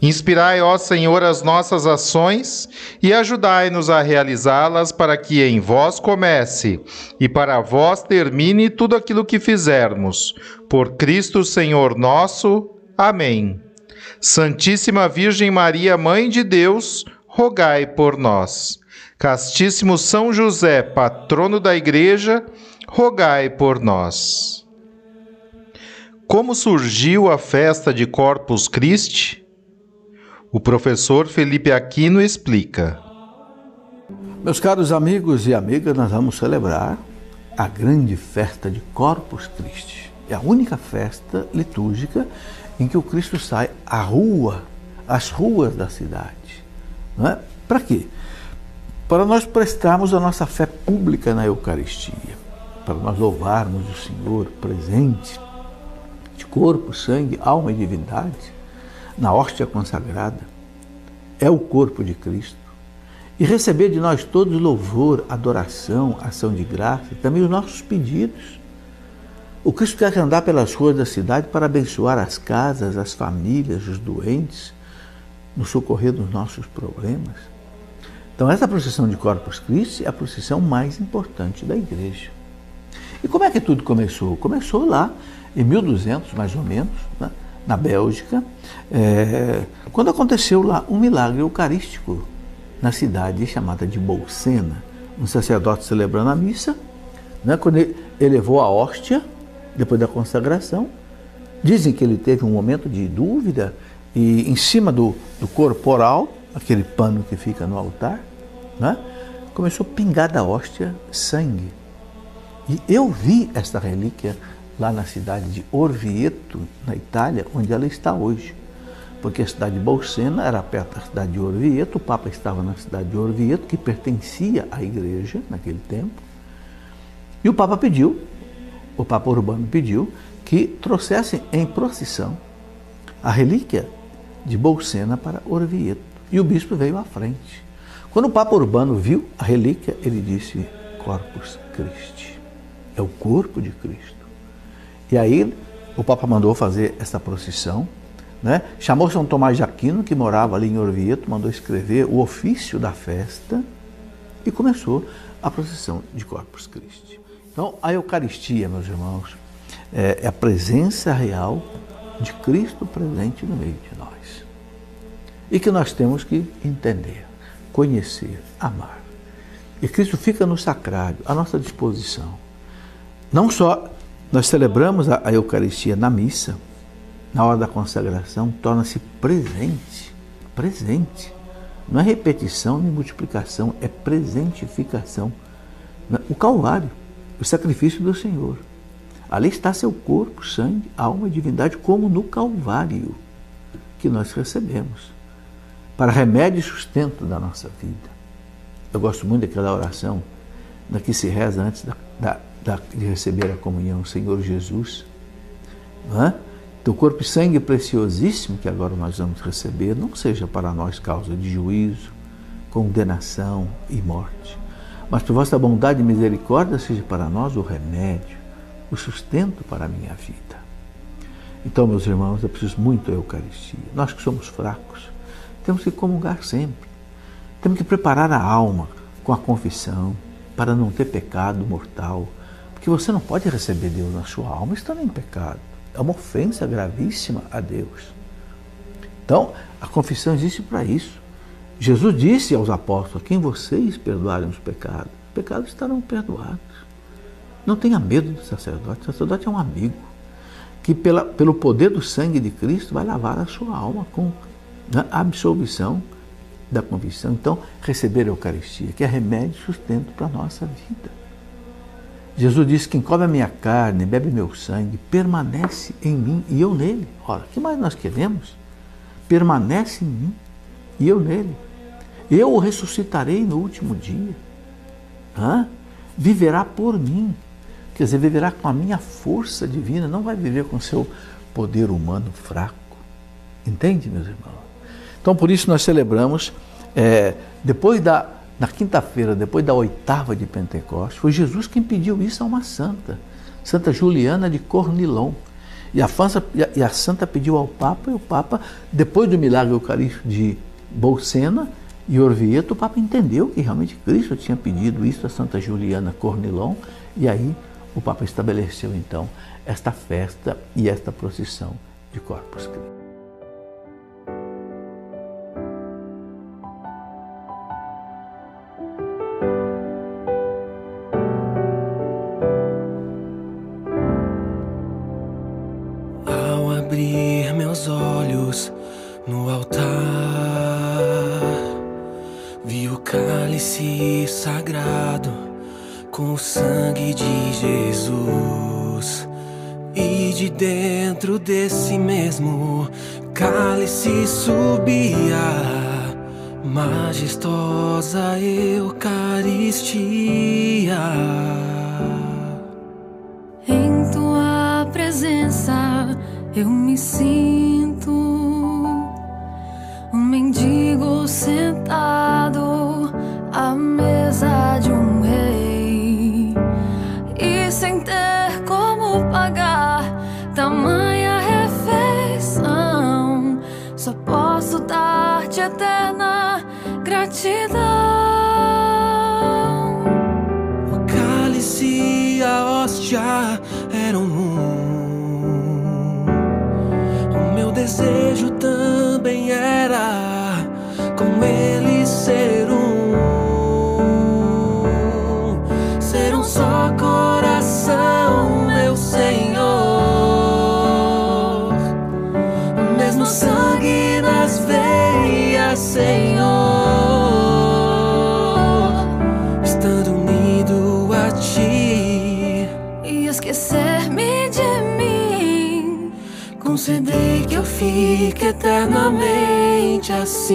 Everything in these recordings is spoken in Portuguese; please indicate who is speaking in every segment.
Speaker 1: Inspirai, ó Senhor, as nossas ações e ajudai-nos a realizá-las para que em vós comece e para vós termine tudo aquilo que fizermos. Por Cristo Senhor nosso. Amém. Santíssima Virgem Maria, Mãe de Deus, rogai por nós. Castíssimo São José, patrono da Igreja, rogai por nós. Como surgiu a festa de Corpus Christi? O professor Felipe Aquino explica.
Speaker 2: Meus caros amigos e amigas, nós vamos celebrar a grande festa de Corpus Christi. É a única festa litúrgica em que o Cristo sai à rua, às ruas da cidade. Não é? Para quê? Para nós prestarmos a nossa fé pública na Eucaristia, para nós louvarmos o Senhor presente de corpo, sangue, alma e divindade na hóstia consagrada, é o corpo de Cristo. E receber de nós todos louvor, adoração, ação de graça, também os nossos pedidos. O Cristo quer andar pelas ruas da cidade para abençoar as casas, as famílias, os doentes, nos socorrer dos nossos problemas. Então, essa procissão de Corpus Christi é a procissão mais importante da igreja. E como é que tudo começou? Começou lá em 1200, mais ou menos, né? Na Bélgica, é, quando aconteceu lá um milagre eucarístico na cidade chamada de Bolsena. Um sacerdote celebrando a missa, né, quando ele elevou a hóstia, depois da consagração, dizem que ele teve um momento de dúvida e em cima do, do corporal, aquele pano que fica no altar, né, começou a pingar da hóstia sangue. E eu vi esta relíquia lá na cidade de Orvieto, na Itália, onde ela está hoje. Porque a cidade de Bolsena era perto da cidade de Orvieto, o Papa estava na cidade de Orvieto, que pertencia à igreja naquele tempo. E o Papa pediu, o Papa Urbano pediu, que trouxessem em procissão a relíquia de Bolsena para Orvieto. E o bispo veio à frente. Quando o Papa Urbano viu a relíquia, ele disse: Corpus Christi. É o corpo de Cristo. E aí o Papa mandou fazer essa procissão, né? chamou São Tomás de Aquino, que morava ali em Orvieto, mandou escrever o ofício da festa e começou a procissão de Corpus Christi. Então, a Eucaristia, meus irmãos, é a presença real de Cristo presente no meio de nós. E que nós temos que entender, conhecer, amar. E Cristo fica no sacrário, à nossa disposição. Não só nós celebramos a, Eucaristia na missa, na hora da consagração, torna-se presente, presente. Não é repetição nem multiplicação, é presentificação. O Calvário, o sacrifício do Senhor. Ali está seu corpo, sangue, alma e divindade, como no Calvário que nós recebemos, para remédio e sustento da nossa vida. Eu gosto muito daquela oração da que se reza antes da, da de receber a comunhão, Senhor Jesus. Não é? Teu corpo e sangue preciosíssimo que agora nós vamos receber, não seja para nós causa de juízo, condenação e morte, mas por vossa bondade e misericórdia seja para nós o remédio, o sustento para a minha vida. Então, meus irmãos, eu preciso muito da Eucaristia. Nós que somos fracos, temos que comungar sempre. Temos que preparar a alma com a confissão para não ter pecado mortal, que você não pode receber Deus na sua alma estando em pecado. É uma ofensa gravíssima a Deus. Então, a confissão existe para isso. Jesus disse aos apóstolos: quem vocês perdoarem os pecados, os pecados estarão perdoados. Não tenha medo do sacerdote, o sacerdote é um amigo. que pela, pelo poder do sangue de Cristo vai lavar a sua alma com né, absolvição da convicção. Então, receber a Eucaristia, que é remédio e sustento para a nossa vida. Jesus disse: Quem come a minha carne, bebe meu sangue, permanece em mim e eu nele. Ora, o que mais nós queremos? Permanece em mim e eu nele. Eu o ressuscitarei no último dia. Hã? Viverá por mim. Quer dizer, viverá com a minha força divina, não vai viver com seu poder humano fraco. Entende, meus irmãos? Então, por isso, nós celebramos, é, depois da, na quinta-feira, depois da oitava de Pentecostes, foi Jesus quem pediu isso a uma santa, Santa Juliana de Cornilon. E a, e a santa pediu ao Papa, e o Papa, depois do milagre eucarístico de Bolsena e Orvieto, o Papa entendeu que realmente Cristo tinha pedido isso a Santa Juliana Cornilon, e aí o Papa estabeleceu então esta festa e esta procissão de Corpus Christi.
Speaker 3: Majestosa Eucaristia.
Speaker 4: Em tua presença eu me sinto
Speaker 3: desejo fique eternamente assim.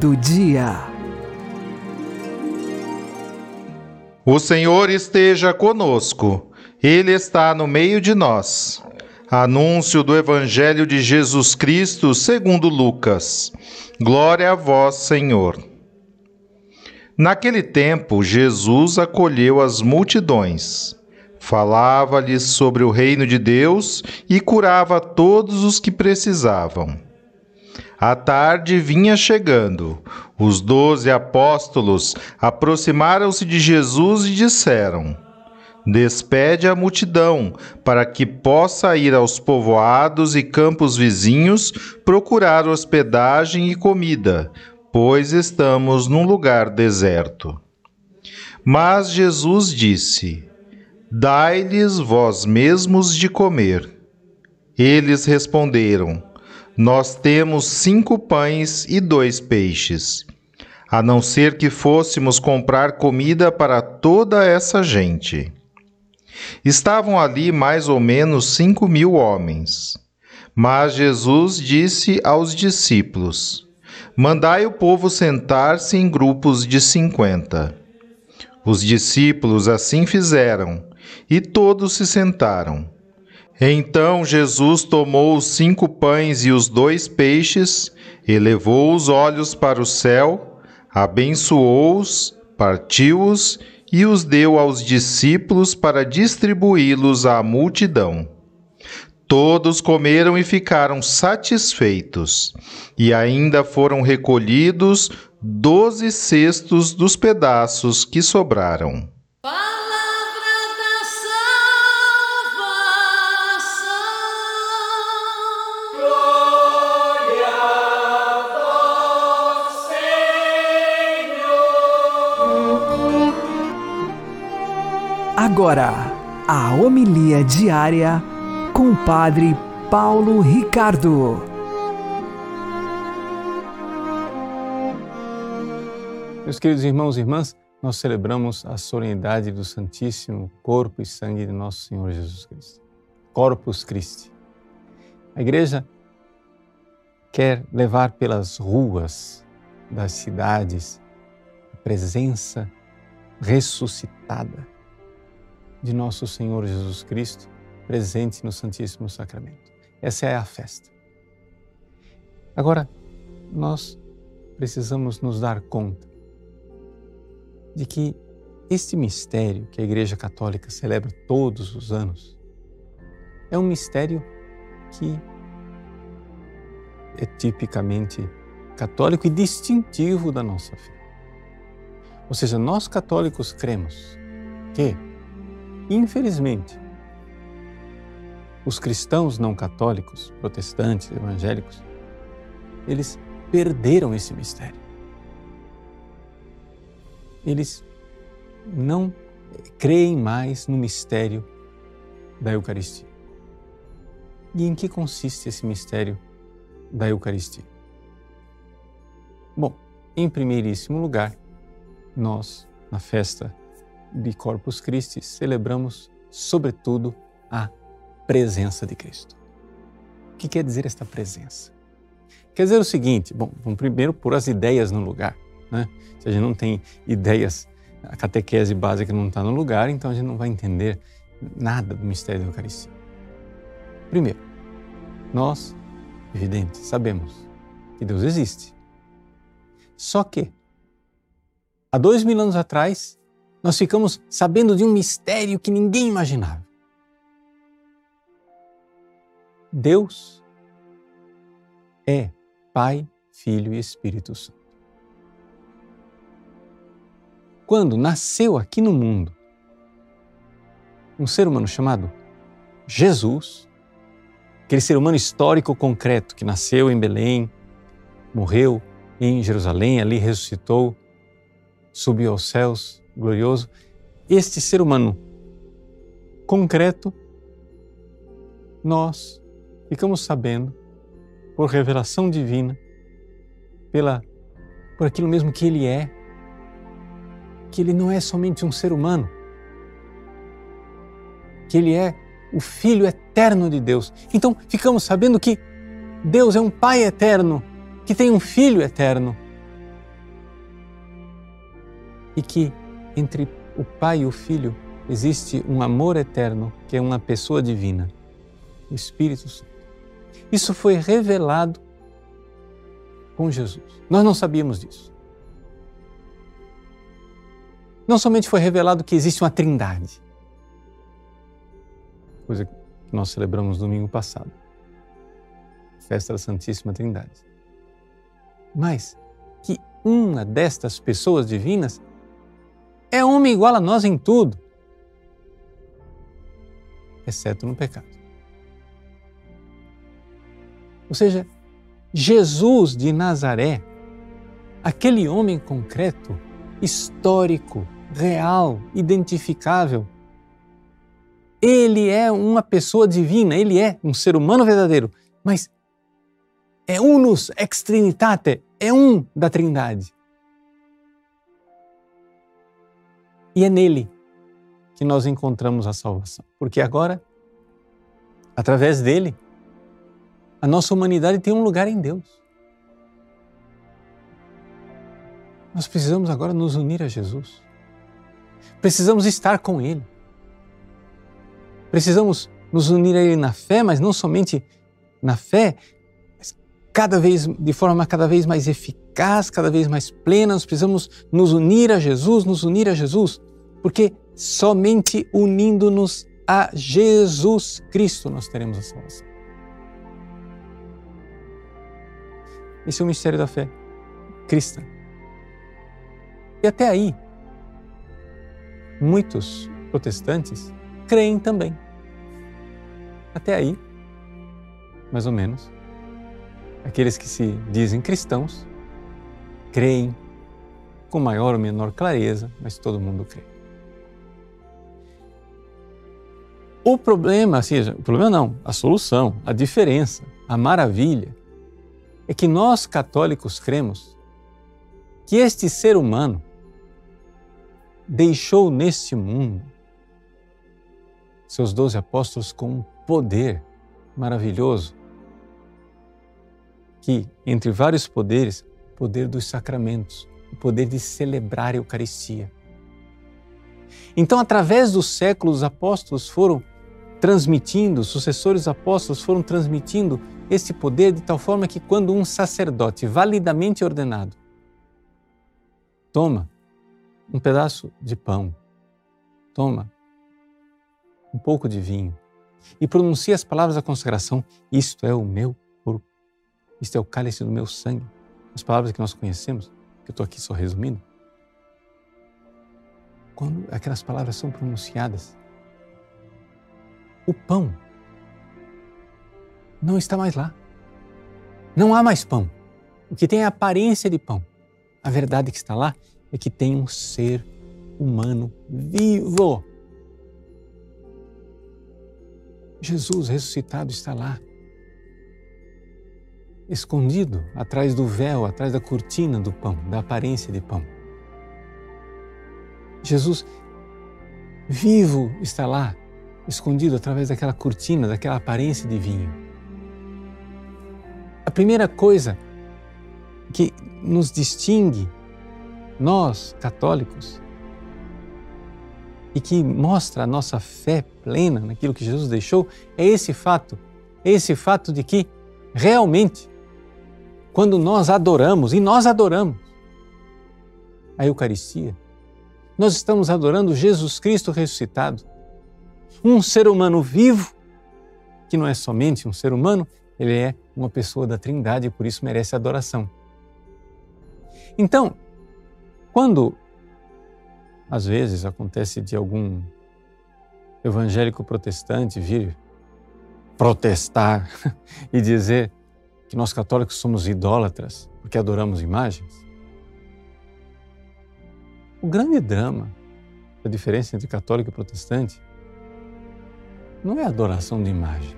Speaker 5: do Dia.
Speaker 1: O Senhor esteja conosco, Ele está no meio de nós. Anúncio do Evangelho de Jesus Cristo segundo Lucas. Glória a vós, Senhor. Naquele tempo, Jesus acolheu as multidões, falava-lhes sobre o reino de Deus e curava todos os que precisavam. A tarde vinha chegando. Os doze apóstolos aproximaram-se de Jesus e disseram: Despede a multidão, para que possa ir aos povoados e campos vizinhos procurar hospedagem e comida, pois estamos num lugar deserto. Mas Jesus disse: Dai-lhes vós mesmos de comer. Eles responderam: Nós temos cinco pães e dois peixes. A não ser que fôssemos comprar comida para toda essa gente. Estavam ali mais ou menos cinco mil homens. Mas Jesus disse aos discípulos: Mandai o povo sentar-se em grupos de cinquenta. Os discípulos assim fizeram, e todos se sentaram. Então Jesus tomou os cinco pães e os dois peixes, elevou os olhos para o céu, abençoou-os, partiu-os e os deu aos discípulos para distribuí-los à multidão. Todos comeram e ficaram satisfeitos, e ainda foram recolhidos doze cestos dos pedaços que sobraram.
Speaker 5: Agora, a homilia diária com o Padre Paulo Ricardo.
Speaker 6: Meus queridos irmãos e irmãs, nós celebramos a solenidade do Santíssimo Corpo e Sangue de Nosso Senhor Jesus Cristo. Corpus Christi. A Igreja quer levar pelas ruas das cidades a presença ressuscitada de nosso Senhor Jesus Cristo presente no Santíssimo Sacramento. Essa é a festa. Agora, nós precisamos nos dar conta de que este mistério que a Igreja Católica celebra todos os anos é um mistério que é tipicamente católico e distintivo da nossa fé. Ou seja, nós católicos cremos que Infelizmente, os cristãos não católicos, protestantes, evangélicos, eles perderam esse mistério. Eles não creem mais no mistério da Eucaristia. E em que consiste esse mistério da Eucaristia? Bom, em primeiríssimo lugar, nós, na festa de Corpus Christi, celebramos, sobretudo, a presença de Cristo. O que quer dizer esta presença? Quer dizer o seguinte: bom, vamos primeiro pôr as ideias no lugar. Né? Se a gente não tem ideias, a catequese básica não está no lugar, então a gente não vai entender nada do mistério da Eucaristia. Primeiro, nós, evidente, sabemos que Deus existe. Só que, há dois mil anos atrás, nós ficamos sabendo de um mistério que ninguém imaginava. Deus é Pai, Filho e Espírito Santo. Quando nasceu aqui no mundo um ser humano chamado Jesus, aquele ser humano histórico concreto que nasceu em Belém, morreu em Jerusalém, ali ressuscitou, subiu aos céus, glorioso, este ser humano concreto, nós ficamos sabendo, por revelação divina, pela, por aquilo mesmo que ele é, que ele não é somente um ser humano, que ele é o Filho eterno de Deus. Então ficamos sabendo que Deus é um Pai eterno, que tem um Filho eterno e que entre o Pai e o Filho existe um amor eterno, que é uma pessoa divina, o Espírito Santo. Isso foi revelado com Jesus. Nós não sabíamos disso. não somente foi revelado que existe uma trindade, coisa que nós celebramos domingo passado, festa da Santíssima Trindade, mas que uma destas pessoas divinas é homem igual a nós em tudo, exceto no pecado. Ou seja, Jesus de Nazaré, aquele homem concreto, histórico, real, identificável, ele é uma pessoa divina, ele é um ser humano verdadeiro, mas é unus ex trinitate, é um da Trindade. E é nele que nós encontramos a salvação, porque agora, através dele, a nossa humanidade tem um lugar em Deus. Nós precisamos agora nos unir a Jesus. Precisamos estar com Ele. Precisamos nos unir a Ele na fé, mas não somente na fé, mas cada vez de forma cada vez mais eficaz, cada vez mais plena. Nós precisamos nos unir a Jesus, nos unir a Jesus, porque somente unindo-nos a Jesus Cristo nós teremos a salvação. Esse é o mistério da fé cristã. E até aí, muitos protestantes creem também. Até aí, mais ou menos, aqueles que se dizem cristãos creem com maior ou menor clareza, mas todo mundo crê. O problema, assim, o problema não, a solução, a diferença, a maravilha é que nós católicos cremos que este ser humano deixou neste mundo seus doze apóstolos com um poder maravilhoso, que, entre vários poderes, poder dos sacramentos, o poder de celebrar a Eucaristia. Então, através dos séculos, os apóstolos foram transmitindo, sucessores apóstolos foram transmitindo esse poder de tal forma que quando um sacerdote validamente ordenado toma um pedaço de pão, toma um pouco de vinho e pronuncia as palavras da consagração: Isto é o meu corpo, isto é o cálice do meu sangue. As palavras que nós conhecemos, que eu estou aqui só resumindo. Quando aquelas palavras são pronunciadas, o pão não está mais lá. Não há mais pão. O que tem é a aparência de pão. A verdade que está lá é que tem um ser humano vivo. Jesus ressuscitado está lá, escondido atrás do véu, atrás da cortina do pão, da aparência de pão. Jesus vivo está lá, escondido através daquela cortina, daquela aparência de vinho. A primeira coisa que nos distingue, nós católicos, e que mostra a nossa fé plena naquilo que Jesus deixou, é esse fato, é esse fato de que realmente, quando nós adoramos, e nós adoramos a Eucaristia, nós estamos adorando Jesus Cristo ressuscitado, um ser humano vivo, que não é somente um ser humano, ele é uma pessoa da Trindade e por isso merece adoração. Então, quando às vezes acontece de algum evangélico protestante vir protestar e dizer que nós católicos somos idólatras porque adoramos imagens, o grande drama da diferença entre católico e protestante não é adoração de imagem.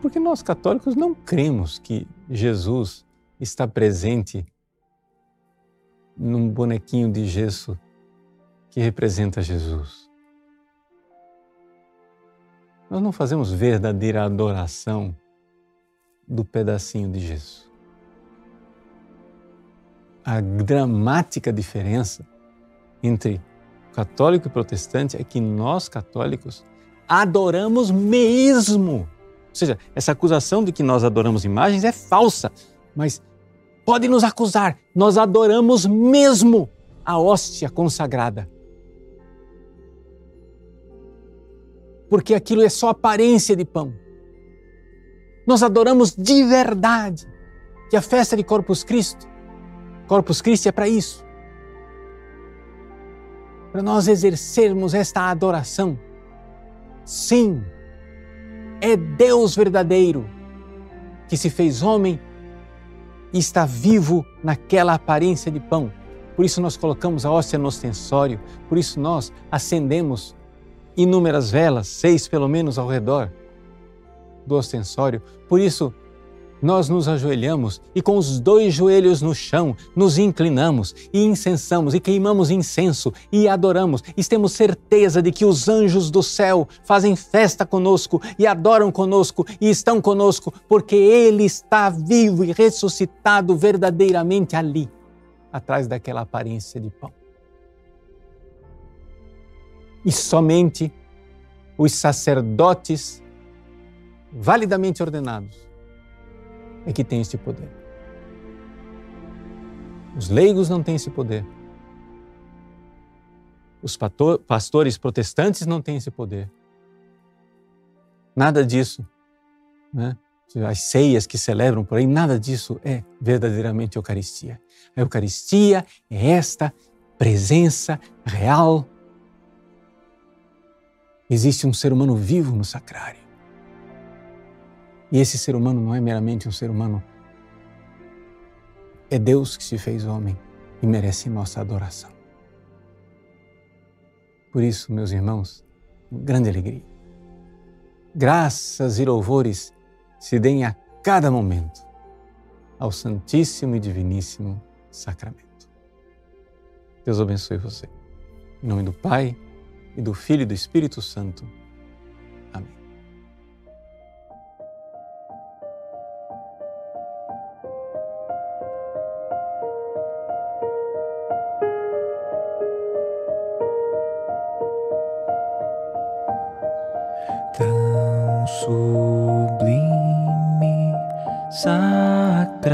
Speaker 6: Porque nós católicos não cremos que Jesus está presente num bonequinho de gesso que representa Jesus. Nós não fazemos verdadeira adoração do pedacinho de gesso. A dramática diferença entre católico e protestante é que nós católicos adoramos mesmo. Ou seja, essa acusação de que nós adoramos imagens é falsa, mas pode nos acusar, nós adoramos mesmo a hóstia consagrada. Porque aquilo é só aparência de pão. Nós adoramos de verdade. Que a festa de Corpus Christi, Corpus Christi é para isso. Para nós exercermos esta adoração. Sim, é Deus verdadeiro que se fez homem e está vivo naquela aparência de pão. Por isso nós colocamos a hóstia no ostensório, por isso nós acendemos inúmeras velas, seis pelo menos ao redor do ostensório. Por isso nós nos ajoelhamos e com os dois joelhos no chão nos inclinamos e incensamos e queimamos incenso e adoramos e temos certeza de que os anjos do céu fazem festa conosco e adoram conosco e estão conosco porque Ele está vivo e ressuscitado verdadeiramente ali, atrás daquela aparência de pão. E somente os sacerdotes validamente ordenados é que tem este poder. Os leigos não têm esse poder. Os pastores protestantes não têm esse poder. Nada disso, né? as ceias que celebram por aí, nada disso é verdadeiramente Eucaristia. A Eucaristia é esta presença real. Existe um ser humano vivo no sacrário. E esse ser humano não é meramente um ser humano, é Deus que se fez homem e merece nossa adoração. Por isso, meus irmãos, grande alegria. Graças e louvores se deem a cada momento ao Santíssimo e Diviníssimo Sacramento. Deus abençoe você. Em nome do Pai, e do Filho e do Espírito Santo.
Speaker 5: साग्र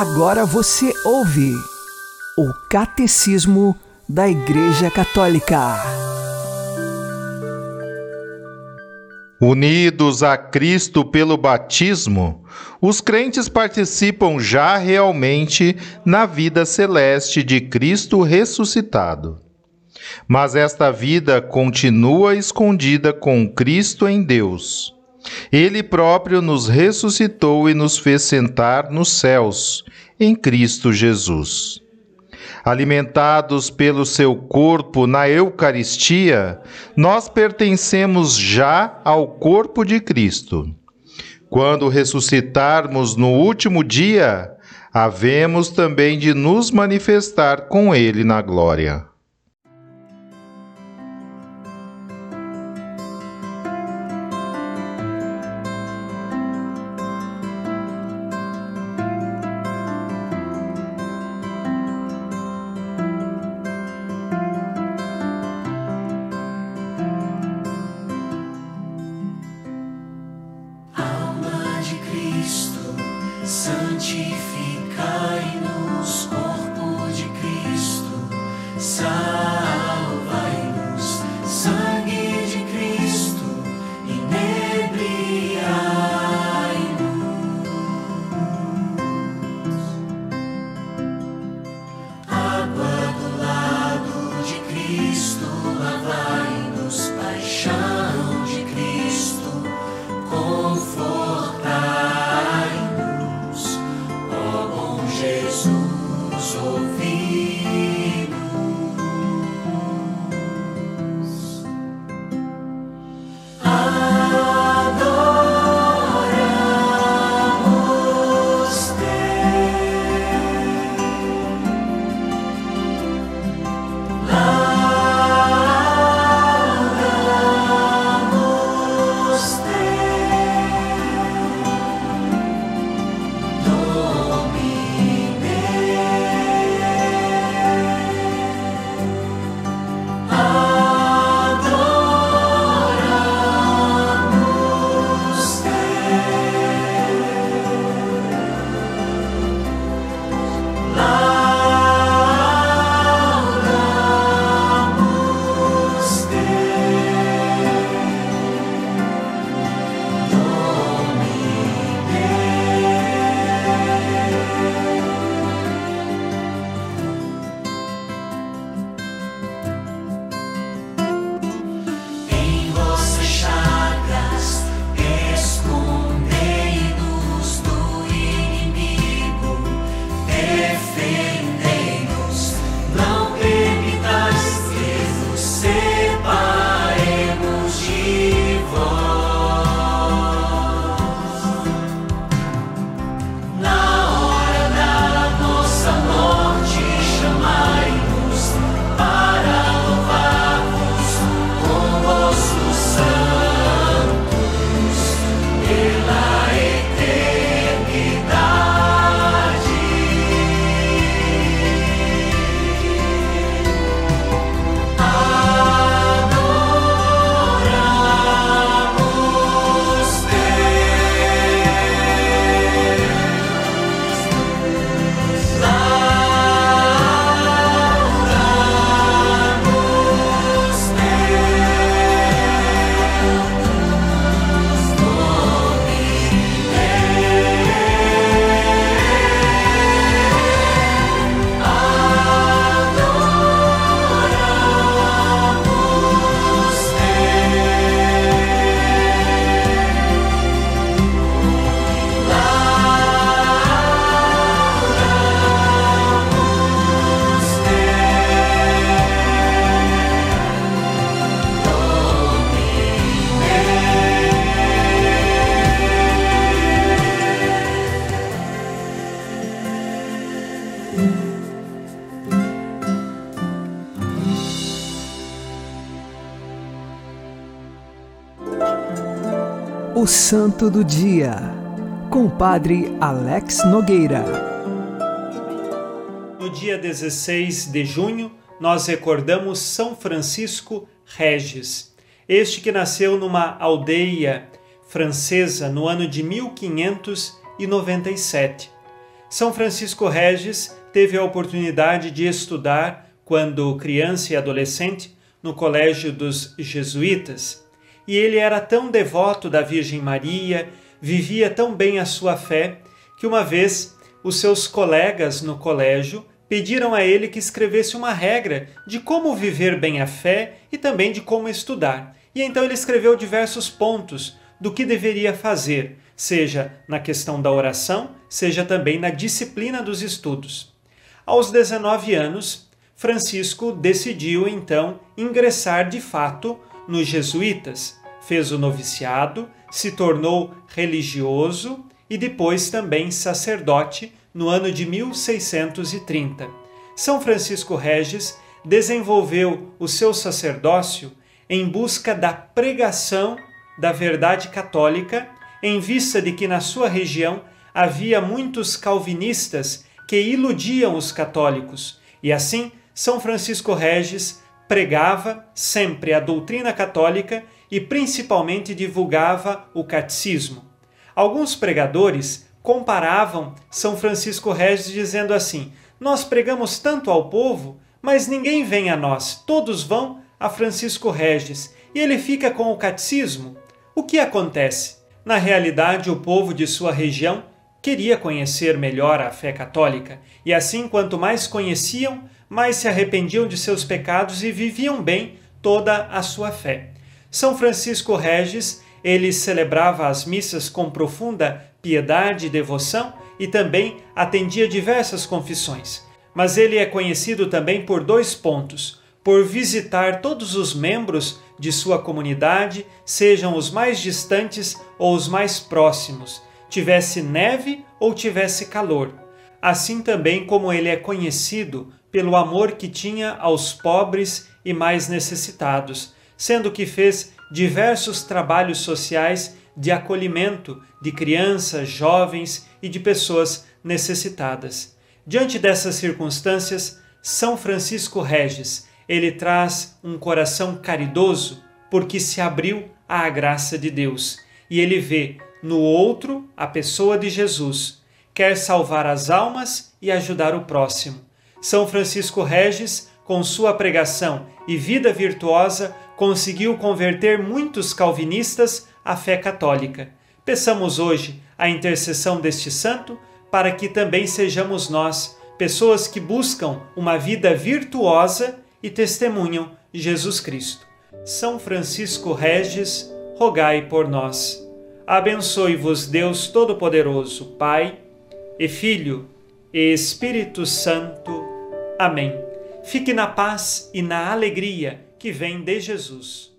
Speaker 5: Agora você ouve o Catecismo da Igreja Católica.
Speaker 1: Unidos a Cristo pelo batismo, os crentes participam já realmente na vida celeste de Cristo ressuscitado. Mas esta vida continua escondida com Cristo em Deus ele próprio nos ressuscitou e nos fez sentar nos céus, em Cristo Jesus.
Speaker 7: Alimentados pelo seu corpo na Eucaristia, nós pertencemos já ao corpo de Cristo. Quando ressuscitarmos no último dia, havemos também de nos manifestar com Ele na glória.
Speaker 8: O Santo do Dia, com o Padre Alex Nogueira.
Speaker 9: No dia 16 de junho, nós recordamos São Francisco Regis, este que nasceu numa aldeia francesa no ano de 1597. São Francisco Regis teve a oportunidade de estudar, quando criança e adolescente, no Colégio dos Jesuítas. E ele era tão devoto da Virgem Maria, vivia tão bem a sua fé, que uma vez os seus colegas no colégio pediram a ele que escrevesse uma regra de como viver bem a fé e também de como estudar. E então ele escreveu diversos pontos do que deveria fazer, seja na questão da oração, seja também na disciplina dos estudos. Aos 19 anos, Francisco decidiu então ingressar de fato nos jesuítas, fez o noviciado, se tornou religioso e depois também sacerdote no ano de 1630. São Francisco Regis desenvolveu o seu sacerdócio em busca da pregação da verdade católica, em vista de que na sua região havia muitos calvinistas que iludiam os católicos, e assim São Francisco Regis pregava sempre a doutrina católica e principalmente divulgava o catecismo. Alguns pregadores comparavam São Francisco Regis dizendo assim: Nós pregamos tanto ao povo, mas ninguém vem a nós, todos vão a Francisco Regis e ele fica com o catecismo. O que acontece? Na realidade, o povo de sua região queria conhecer melhor a fé católica, e assim, quanto mais conheciam, mais se arrependiam de seus pecados e viviam bem toda a sua fé. São Francisco Regis, ele celebrava as missas com profunda piedade e devoção e também atendia diversas confissões. Mas ele é conhecido também por dois pontos: por visitar todos os membros de sua comunidade, sejam os mais distantes ou os mais próximos, tivesse neve ou tivesse calor. Assim também como ele é conhecido pelo amor que tinha aos pobres e mais necessitados, sendo que fez diversos trabalhos sociais de acolhimento de crianças, jovens e de pessoas necessitadas. Diante dessas circunstâncias, São Francisco Regis, ele traz um coração caridoso porque se abriu à graça de Deus e ele vê no outro a pessoa de Jesus, quer salvar as almas e ajudar o próximo. São Francisco Regis, com sua pregação e vida virtuosa, conseguiu converter muitos calvinistas à fé católica. Peçamos hoje a intercessão deste santo para que também sejamos nós pessoas que buscam uma vida virtuosa e testemunham Jesus Cristo. São Francisco Regis, rogai por nós. Abençoe-vos Deus Todo-Poderoso, Pai e Filho e Espírito Santo. Amém. Fique na paz e na alegria que vem de Jesus.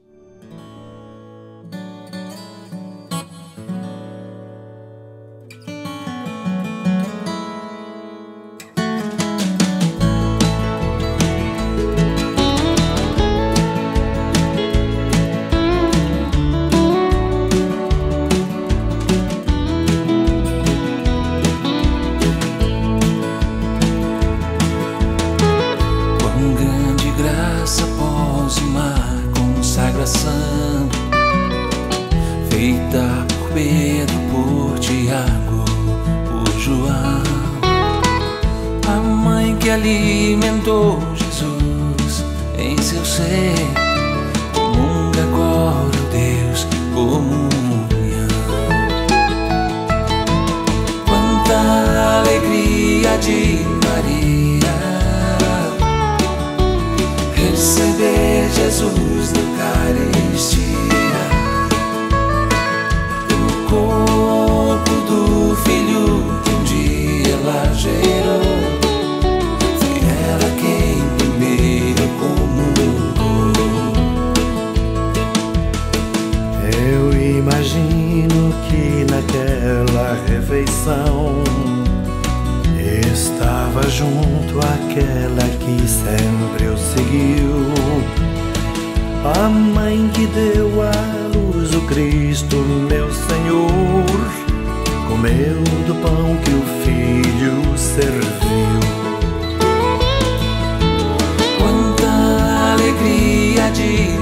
Speaker 3: De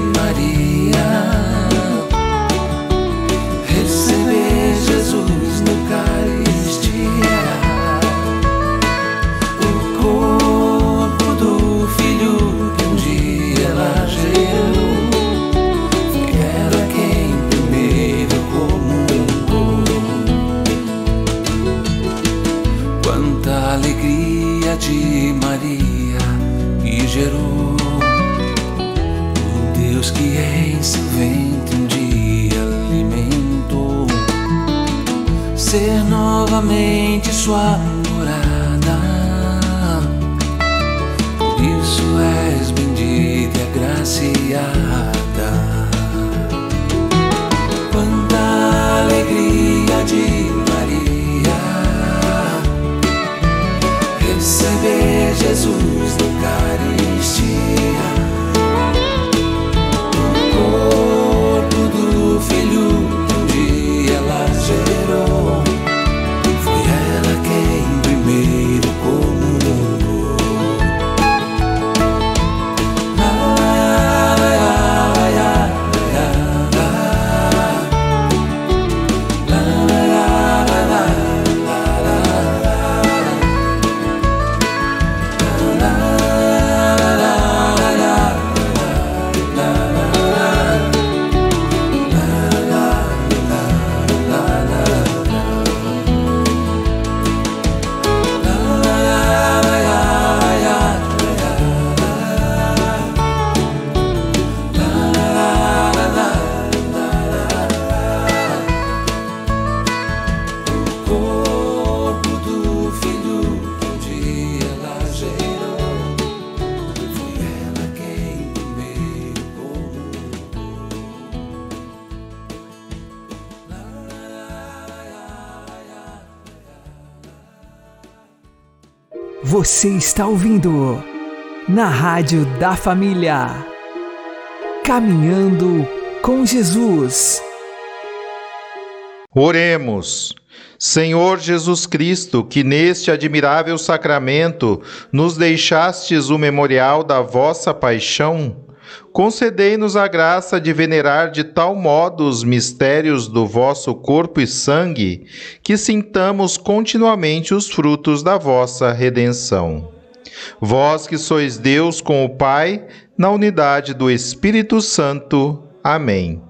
Speaker 5: Você está ouvindo na Rádio da Família. Caminhando com Jesus.
Speaker 1: Oremos. Senhor Jesus Cristo, que neste admirável sacramento nos deixastes o memorial da vossa paixão, concedei-nos a graça de venerar de tal modo os mistérios do vosso corpo e sangue, que sintamos continuamente os frutos da vossa redenção. Vós que sois Deus com o Pai, na unidade do Espírito Santo. Amém.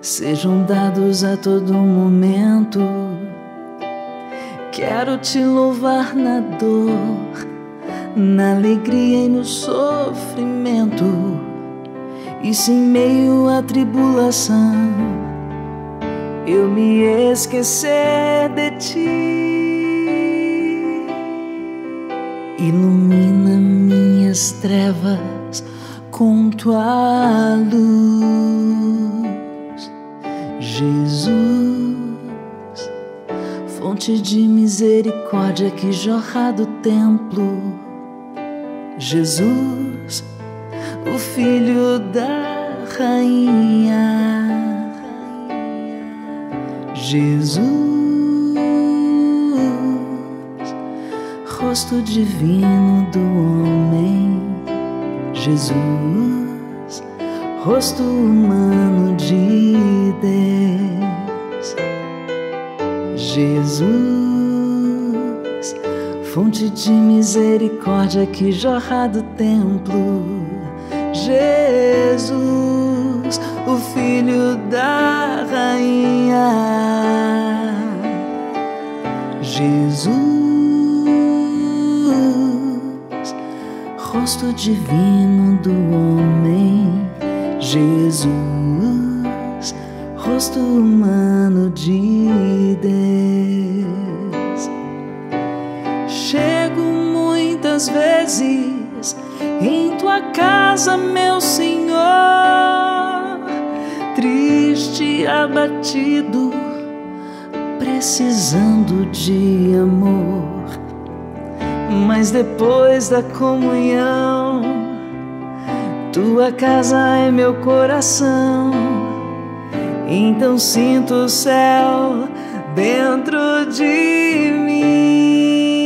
Speaker 10: sejam dados a todo momento. Quero te louvar na dor, na alegria e no sofrimento, e se em meio à tribulação eu me esquecer de ti. Ilumina minhas trevas com tua luz, Jesus, fonte de misericórdia que jorra do templo, Jesus, o Filho da Rainha, Jesus, rosto divino do homem. Jesus, rosto humano de Deus. Jesus, fonte de misericórdia que jorra do templo. Jesus, o Filho da Rainha. Jesus, rosto divino do homem, Jesus, rosto humano de Deus. Chego muitas vezes em tua casa, meu Senhor, triste abatido, precisando de amor. Mas depois da comunhão, tua casa é meu coração. então sinto o céu dentro de mim.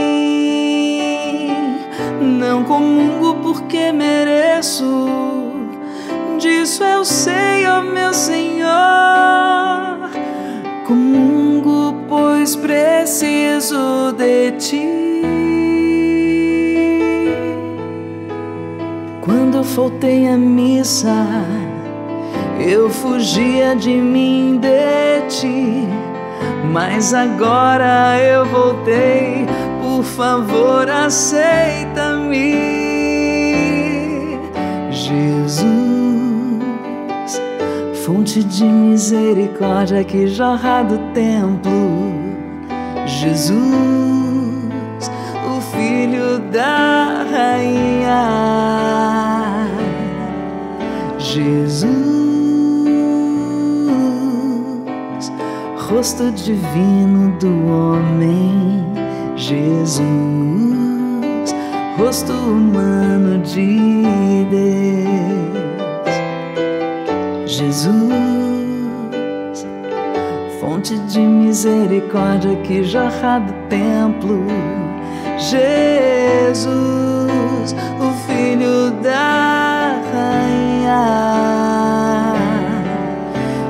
Speaker 10: Não comungo porque mereço, disso eu sei, ó meu Senhor. Comungo, pois preciso de ti. Quando faltei à missa, eu fugia de mim, de ti. Mas agora eu voltei, por favor, aceita-me. Jesus, fonte de misericórdia que jorra do templo. Jesus, o filho da rainha. Jesus, rosto divino do homem. Jesus, rosto humano de Deus. Jesus, fonte de misericórdia que jorra do templo. Jesus, o filho da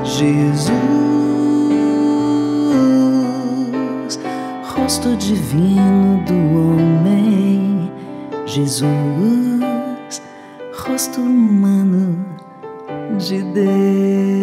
Speaker 10: Jesus, rosto divino do homem. Jesus, rosto humano de Deus.